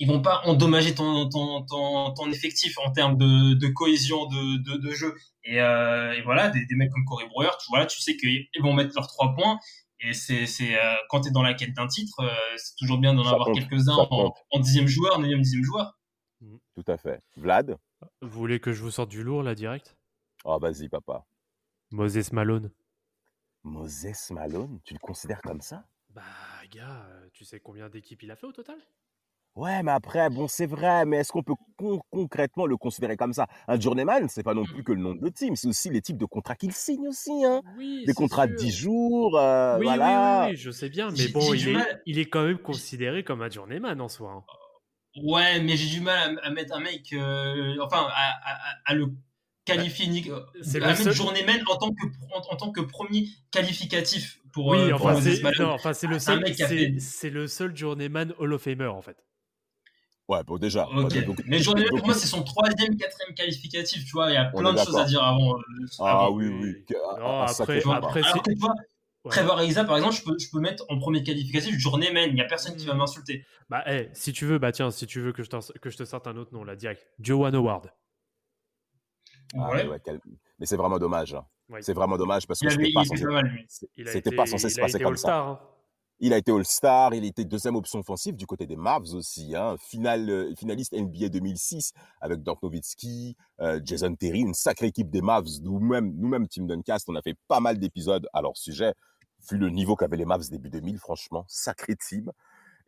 ils vont pas endommager ton ton, ton, ton effectif en termes de, de cohésion de, de, de jeu. Et, euh, et voilà, des, des, mecs comme Corey Brewer, tu vois, tu sais qu'ils vont mettre leurs trois points. Et c'est c'est euh, quand t'es dans la quête d'un titre, euh, c'est toujours bien d'en avoir quelques-uns en, en dixième joueur, neuvième dixième joueur. Tout à fait. Vlad? Vous voulez que je vous sorte du lourd là direct? Oh, vas-y, papa. Moses Malone. Moses Malone? Tu le considères comme ça? Bah, gars, tu sais combien d'équipes il a fait au total? Ouais, mais après, bon, c'est vrai, mais est-ce qu'on peut concrètement le considérer comme ça? Un journeyman, c'est pas non plus que le nom de team, c'est aussi les types de contrats qu'il signe aussi, hein. Oui, Des contrats de 10 jours, euh, oui, voilà. Oui, oui, je sais bien, mais bon, il est, il est, quand même considéré comme un journeyman en soi. Hein. Ouais, mais j'ai du mal à, mettre un mec, euh, enfin, à, à, à, le qualifier, euh, c'est le seul... journeyman en tant que en, tant que premier qualificatif pour. Oui, euh, enfin, c'est, non, enfin, c'est le seul, c'est, c'est le seul journeyman Hall of Famer en fait. Ouais, bon, déjà. Okay. Donc, mais journeyman, pour moi, c'est son troisième, quatrième qualificatif, tu vois. Il y a plein de choses à dire avant. ah avant. oui, oui. Non, après, après, après Alors que, tu vois, Ouais. Trevor Ariza, par exemple, je peux, je peux mettre en premier qualificatif journeyman. Il n'y a personne qui va m'insulter. Bah, hey, si tu veux, bah tiens, si tu veux que je, que je te sorte un autre nom, là, direct. Joan Howard. Ah, ouais. ouais quel... Mais c'est vraiment dommage. Hein. Ouais. C'est vraiment dommage parce que c'était pas, censé... C'était pas censé se passer comme ça. Hein. Il a été All-Star, il était deuxième option offensive du côté des Mavs aussi, hein. Final, euh, finaliste NBA 2006 avec Dirk Nowitzki, euh, Jason Terry, une sacrée équipe des Mavs. Nous-mêmes, nous-mêmes, Team Duncast, on a fait pas mal d'épisodes à leur sujet, vu le niveau qu'avaient les Mavs début 2000, franchement, sacré team.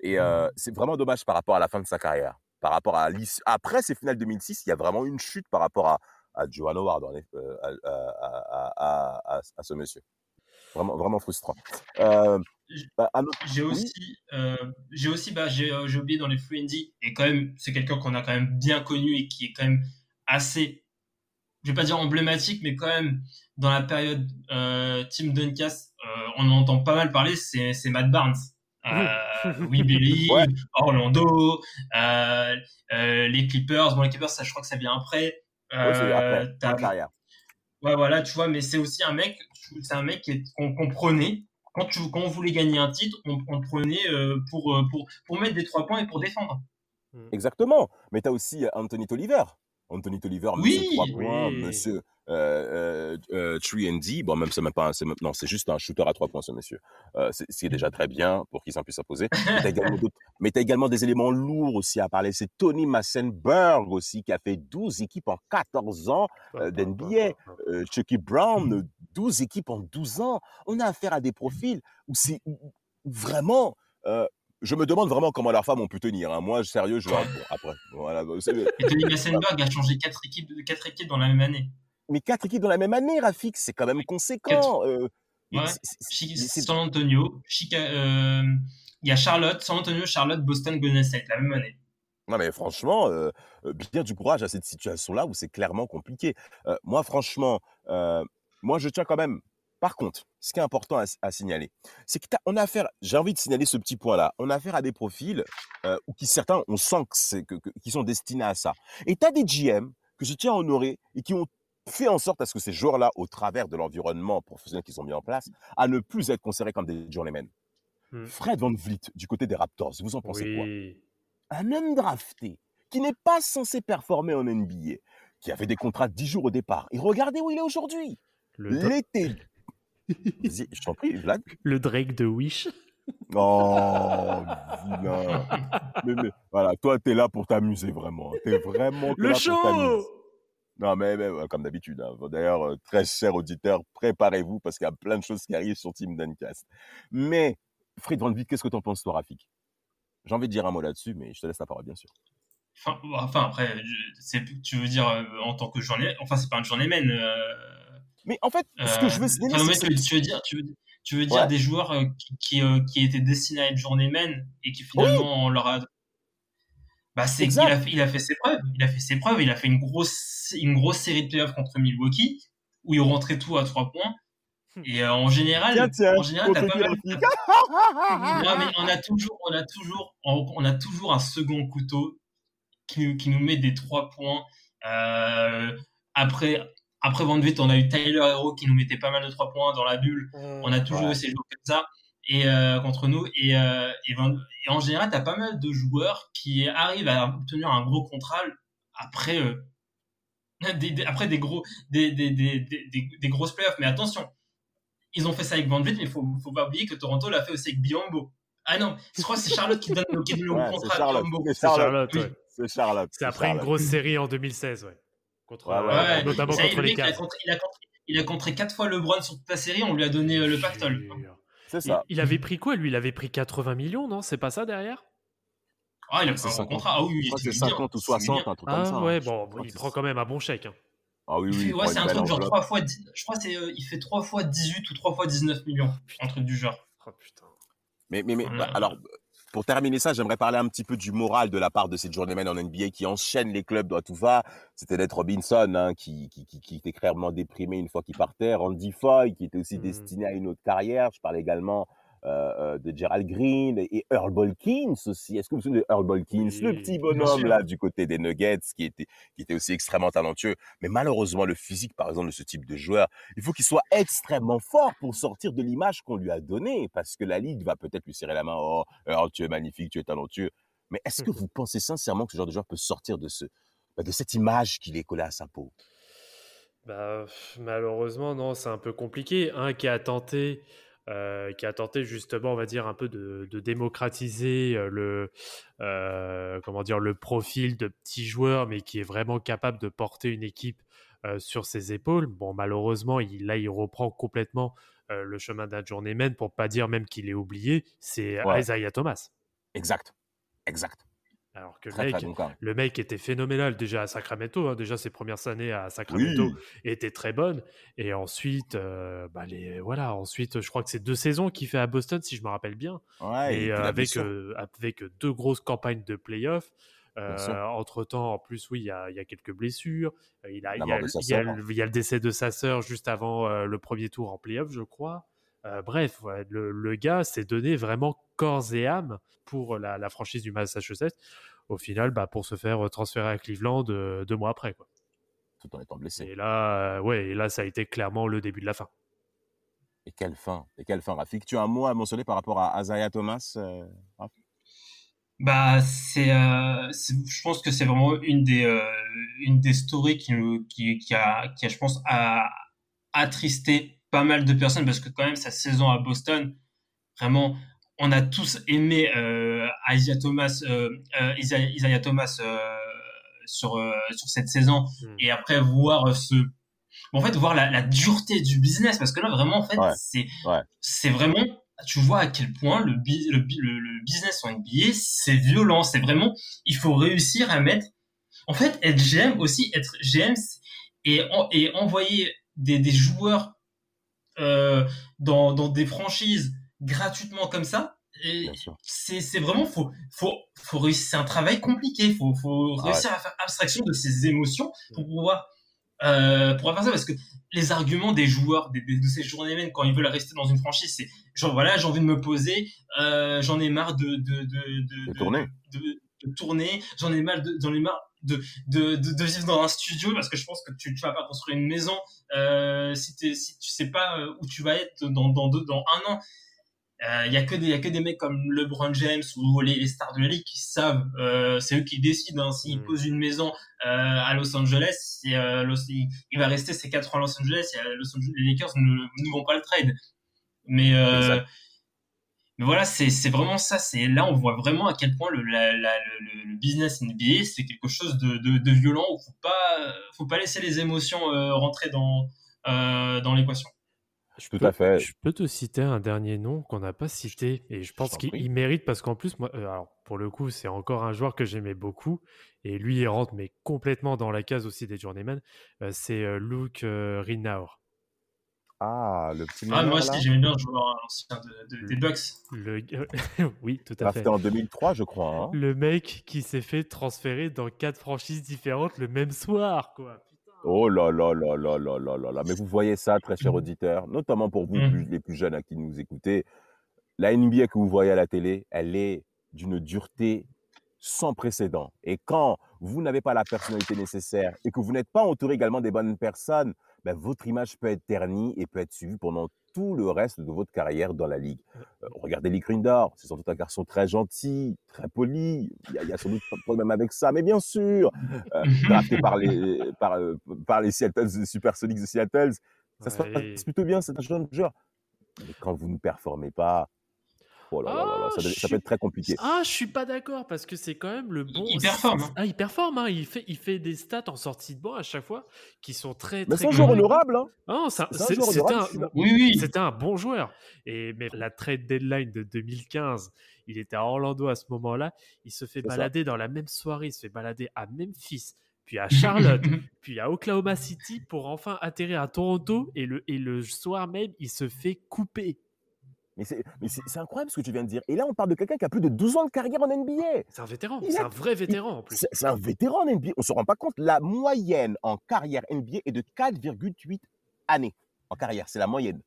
Et euh, c'est vraiment dommage par rapport à la fin de sa carrière. Par rapport à après ces finales 2006, il y a vraiment une chute par rapport à, à Johan Howard, à, à, à, à, ce monsieur. Vraiment, vraiment frustrant. Euh, bah, j'ai aussi, euh, j'ai aussi, bah, j'ai oublié dans les Friendy, et quand même, c'est quelqu'un qu'on a quand même bien connu et qui est quand même assez, je vais pas dire emblématique, mais quand même dans la période euh, euh, on en entend pas mal parler, c'est, Matt Barnes. [LAUGHS] Euh, oui, Billy, ouais. Orlando, euh, euh, les Clippers. Bon, les Clippers, ça, je crois que ça vient après. Ouais, c'est après. Ouais, voilà, tu vois, mais c'est aussi un mec, c'est un mec qu'on qu prenait quand, on voulait gagner un titre, on, prenait euh, pour, pour, pour mettre des trois points et pour défendre. Exactement. Mais tu as aussi Anthony Tolliver. Anthony Tolliver, oui, monsieur 3 points, oui. monsieur euh, euh, 3D. Bon, même c'est même pas, un, même, non, c'est juste un shooter à 3 points, ce monsieur. Euh, c'est déjà très bien pour qu'il s'en puisse imposer. Mais tu as, [LAUGHS] également des éléments lourds aussi à parler. C'est Tony Massenberg aussi, qui a fait 12 équipes en 14 ans euh, d'NBA. Euh, Chucky Brown, 12 équipes en 12 ans. On a affaire à des profils où c'est vraiment euh, je me demande vraiment comment leurs femmes ont pu tenir. Hein. Moi, sérieux, je bon, après. Voilà, [LAUGHS] Et Tony Massenberg a changé quatre équipes, quatre équipes dans la même année. Mais quatre équipes dans la même année, Rafik, c'est quand même conséquent. Euh, ouais. San Antonio, euh, il y a Charlotte, San Antonio, Charlotte, Boston, Golden State, la même année. Non mais franchement, euh, bien du courage à cette situation-là où c'est clairement compliqué. Euh, moi, franchement, euh, moi je tiens quand même par contre, ce qui est important à, à signaler, c'est qu'on a affaire, j'ai envie de signaler ce petit point-là, on a affaire à des profils euh, où qui certains, on sent que que, que, qui sont destinés à ça. Et tu as des GM que je tiens à honorer et qui ont fait en sorte à ce que ces joueurs-là, au travers de l'environnement professionnel qu'ils ont mis en place, à ne plus être considérés comme des journeymen. Hmm. Fred Van Vliet, du côté des Raptors, vous en pensez oui. quoi Un homme drafté qui n'est pas censé performer en NBA, qui avait des contrats de 10 jours au départ. Et regardez où il est aujourd'hui. L'été je t'en prie, Vlad. Le Drake de Wish. Oh, vilain. Mais, mais, voilà, toi, t'es là pour t'amuser vraiment. T'es vraiment le là show. pour t'amuser. Non, mais, mais, comme d'habitude. Hein. D'ailleurs, très cher auditeur, préparez-vous parce qu'il y a plein de choses qui arrivent sur Team Duncast. Mais, Fred Van Vliet, qu'est-ce que t'en penses, toi, Rafik? J'ai envie de dire un mot là-dessus, mais je te laisse la parole, bien sûr. Enfin, enfin après, tu veux dire euh, en tant que journée, enfin, c'est pas un journeyman. Euh mais en fait, ce que je veux euh, c'est tu, tu veux dire, tu veux, tu veux dire ouais. des joueurs euh, qui, qui, euh, qui, étaient destinés à être journeymen et qui finalement oui. on leur a bah c'est il a, fait, il a fait ses preuves. Il a fait ses preuves. Il a fait une grosse une grosse série de playoffs contre Milwaukee où il rentrait tout à trois points. Et euh, en général tiens, tiens, en général t'as pas mal [LAUGHS] non, mais on a toujours on a toujours on a toujours un second couteau qui, qui nous met des trois points euh, après après Van Vliet, on a eu Tyler Hero qui nous mettait pas mal de trois points dans la bulle. on a toujours eu ces joueurs comme ça et contre nous. Et, et, en général, tu as pas mal de joueurs qui arrivent à obtenir un gros contrat après, des, après des, gros, des, des, des, des, grosses playoffs. Mais attention, ils ont fait ça avec Van Vliet, mais il faut, faut pas oublier que Toronto l'a fait aussi avec Biombo. Ah non, je crois que c'est Charlotte qui donne, qui donne le [LAUGHS] contrat à Biombo. C'est Charlotte, c'est Charlotte. C'est après une grosse série en 2016, ouais. Contre, ouais, notamment contre les Cavs. Il, il, a contré 4 fois LeBron sur toute la série, on lui a donné euh, le pactole. C'est ça. Il, avait pris quoi, lui? Il avait pris 80 millions, non? C'est pas ça derrière? Ah, il a pris un contrat. Ah oui, c'est 50 ou 60, un truc comme ça. Ah ouais, bon, il prend quand même un bon chèque. Hein. Ah oui, oui. Ouais, c'est un truc genre 3 fois, je crois c'est euh, il fait 3 fois 18 ou 3 fois 19 millions, un truc du genre. Oh putain. Mais, mais, mais bah, alors, pour terminer ça, j'aimerais parler un petit peu du moral de la part de ces journeymen en NBA qui enchaînent les clubs doit tout va. C'était Ned Robinson hein, qui, qui, qui, qui, était clairement déprimé une fois qu'il partait. Randy Foy qui était aussi mmh. destiné à une autre carrière. Je parle également euh, euh, de Gerald Green et Earl Bolkins aussi. Est-ce que vous vous souvenez de Earl Bolkins, le petit bonhomme là du côté des Nuggets qui était, qui était aussi extrêmement talentueux. Mais malheureusement, le physique, par exemple, de ce type de joueur, il faut qu'il soit extrêmement fort pour sortir de l'image qu'on lui a donnée parce que la ligue va peut-être lui serrer la main. Oh, Earl, tu es magnifique, tu es talentueux. Mais est-ce que vous pensez sincèrement que ce genre de joueur peut sortir de ce, bah, de cette image qu'il est collé à sa peau? Bah, malheureusement, non, c'est un peu compliqué. Un qui a tenté euh, qui a tenté justement, on va dire, un peu de, démocratiser euh, le, euh, comment dire, le profil de petits joueurs, mais qui est vraiment capable de porter une équipe sur ses épaules. Bon, malheureusement, il, là, il reprend complètement le chemin d'un journeyman, pour pas dire même qu'il est oublié. C'est Isaiah Thomas. Exact, exact. Alors que le, mec, était phénoménal déjà à Sacramento. Hein. déjà, ses premières années à Sacramento étaient très bonnes. Et ensuite, euh, bah, les, voilà, ensuite, je crois que c'est deux saisons qu'il fait à Boston, si je me rappelle bien. et euh, avec, euh, avec deux grosses campagnes de playoffs. entre temps, en plus, oui, il y a, y a, quelques blessures. Il, a, il, y a, il y, a, le décès de sa sœur juste avant le premier tour en playoff, je crois. Bref, le, le, gars s'est donné vraiment corps et âme pour la, franchise du Massachusetts. Au final, bah, pour se faire transférer à Cleveland euh, deux mois après. Quoi. Tout en étant blessé. Et là, euh, ouais, et là, ça a été clairement le début de la fin. Et quelle fin Et quelle fin, Rafik? Tu as un mot à mentionner par rapport à Azaya Thomas euh, bah, c'est, je pense que c'est vraiment une des, une des stories qui, qui, qui, a, qui a, je pense, a, attristé pas mal de personnes parce que quand même sa saison à Boston, vraiment, on a tous aimé euh, Isaiah Thomas, euh, euh, Isaiah, Thomas sur sur cette saison. Hmm. et après voir ce en fait voir la, dureté du business parce que là vraiment en fait c'est c'est vraiment tu vois à quel point le, le, le, business en NBA c'est violent. C'est vraiment il faut réussir à mettre en fait être GM aussi être GM et, et envoyer des, des joueurs dans, dans des franchises gratuitement comme ça. Et c'est vraiment faut faut faut réussir. C'est un travail compliqué. Faut faut ah réussir à faire abstraction de ses émotions pour pouvoir euh, pour faire ça parce que les arguments des joueurs des, de ces journées quand ils veulent rester dans une franchise c'est genre voilà j'ai envie de me poser euh, j'en ai marre de de de, de, tourner de, tourner j'en ai marre j'en ai marre de, de, de, vivre dans un studio parce que je pense que tu, tu vas pas construire une maison euh, si, si tu sais pas euh, où tu vas être dans, dans, deux, dans un an. Il euh, y a que des y a que des mecs comme LeBron James ou les, stars de la ligue qui savent euh, c'est eux qui décident hein, s'ils mm. posent une maison euh, à Los Angeles il, va rester ces quatre ans à Los Angeles, et Los Angeles les Lakers ne, ne, vont pas le trade. Mais mais voilà c'est c'est vraiment ça c'est là on voit vraiment à quel point le la, la, le, le, business NBA c'est quelque chose de, de, de violent où faut pas faut pas laisser les émotions rentrer dans dans l'équation je peux, fait. Je peux te citer un dernier nom qu'on n'a pas cité et je pense qu'il mérite parce qu'en plus, moi, euh, alors pour le coup, c'est encore un joueur que j'aimais beaucoup et lui, il rentre mais complètement dans la case aussi des journeymen. Euh, c'est euh, Luke Rinaur. Ah, le petit Ah, moi aussi, j'aimais bien joueur ancien de, des Bucks. Le... [LAUGHS] oui, tout à fait. C'était en 2003, je crois. Hein. Le mec qui s'est fait transférer dans quatre franchises différentes le même soir, quoi. Oh là là là là là là là là. Mais vous voyez ça, très cher auditeur, notamment pour vous, mmh. les plus jeunes à qui nous écoutez. La NBA que vous voyez à la télé, elle est d'une dureté sans précédent. Et quand vous n'avez pas la personnalité nécessaire et que vous n'êtes pas entouré également des bonnes personnes, ben, votre image peut être ternie et peut être suivie pendant tout le reste de votre carrière dans la ligue. Euh, regardez Lee Grinder, c'est sans doute un garçon très gentil, très poli. Il y a, il y a sans doute pas de problème avec ça, mais bien sûr, euh, [LAUGHS] drafté par les, par, euh, par les Seattle Supersonics de Seattle, ça se passe plutôt bien, c'est un jeune joueur. Mais quand vous ne performez pas, oh là là là là, Ah, ça, peut suis- être très compliqué. Ah, je suis pas d'accord parce que c'est quand même le bon. il performe, hein. Ah, il performe. hein. Il fait, il fait des stats en sortie de banc à chaque fois qui sont très. Mais très c'est un joueur honorable, hein. Ah non, ça- C'est un Oui, oui. c'était un bon joueur. Et mais la trade deadline de 2015, il était à Orlando à ce moment-là. Il se fait ça. balader dans la même soirée. Il se fait balader à Memphis, puis à Charlotte, [LAUGHS] puis à Oklahoma City pour enfin atterrir à Toronto. Et le, et le soir même, il se fait couper. Mais c'est incroyable ce que tu viens de dire. Et là, on parle de quelqu'un qui a plus de 12 ans de carrière en NBA. C'est un vétéran. C'est a- un vrai vétéran en plus. C'est un vétéran en NBA. On se rend pas compte. La moyenne en carrière NBA est de 4,8 années en carrière. C'est la moyenne.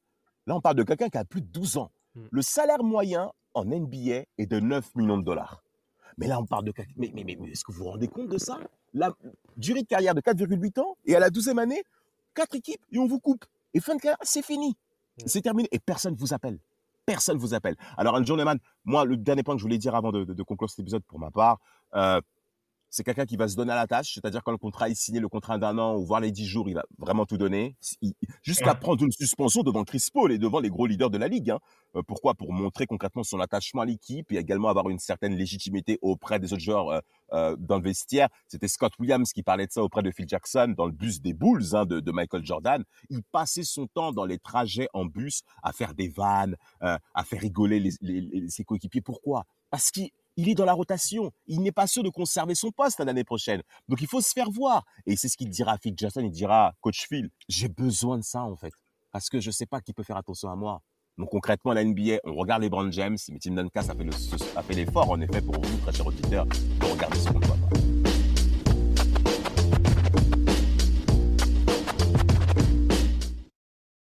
Là, on parle de quelqu'un qui a plus de 12 ans. Hmm. Le salaire moyen en NBA est de 9 millions de dollars. Mais là, on parle de quelqu'un. Mais, mais, mais, mais est-ce que vous vous rendez compte de ça? La durée de carrière de 4,8 ans et à la 12e année, 4 équipes et on vous coupe. Et fin de carrière, c'est fini. Hmm. C'est terminé. Et personne ne vous appelle. Personne ne vous appelle. Alors, John Lehman, moi, le dernier point que je voulais dire avant de, de- de conclure cet épisode pour ma part, euh, c'est quelqu'un qui va se donner à la tâche, c'est-à-dire quand le contrat est signé, le contrat d'un an ou voire les 10 jours, il va vraiment tout donner, jusqu'à Ouais. prendre une suspension devant Chris Paul et devant les gros leaders de la ligue. hein. Euh, pourquoi? Pour montrer concrètement son attachement à l'équipe et également avoir une certaine légitimité auprès des autres joueurs euh, euh, dans le vestiaire. C'était Scott Williams qui parlait de ça auprès de Phil Jackson dans le bus des Bulls hein, de, de Michael Jordan. Il passait son temps dans les trajets en bus à faire des vannes, euh, à faire rigoler les- les- les- ses coéquipiers. Pourquoi? Parce qu'il il est dans la rotation. Il n'est pas sûr de conserver son poste l'année prochaine. Donc il faut se faire voir. Et c'est ce qu'il dira à Phil Jackson. Il dira, Coach Phil, j'ai besoin de ça en fait. Parce que je sais pas qui peut faire attention à moi. Donc concrètement, la NBA, on regarde les Brand James, mais Tim Duncan a fait l'effort en effet pour vous, très chers auditeurs, de regarder ce qu'on doit.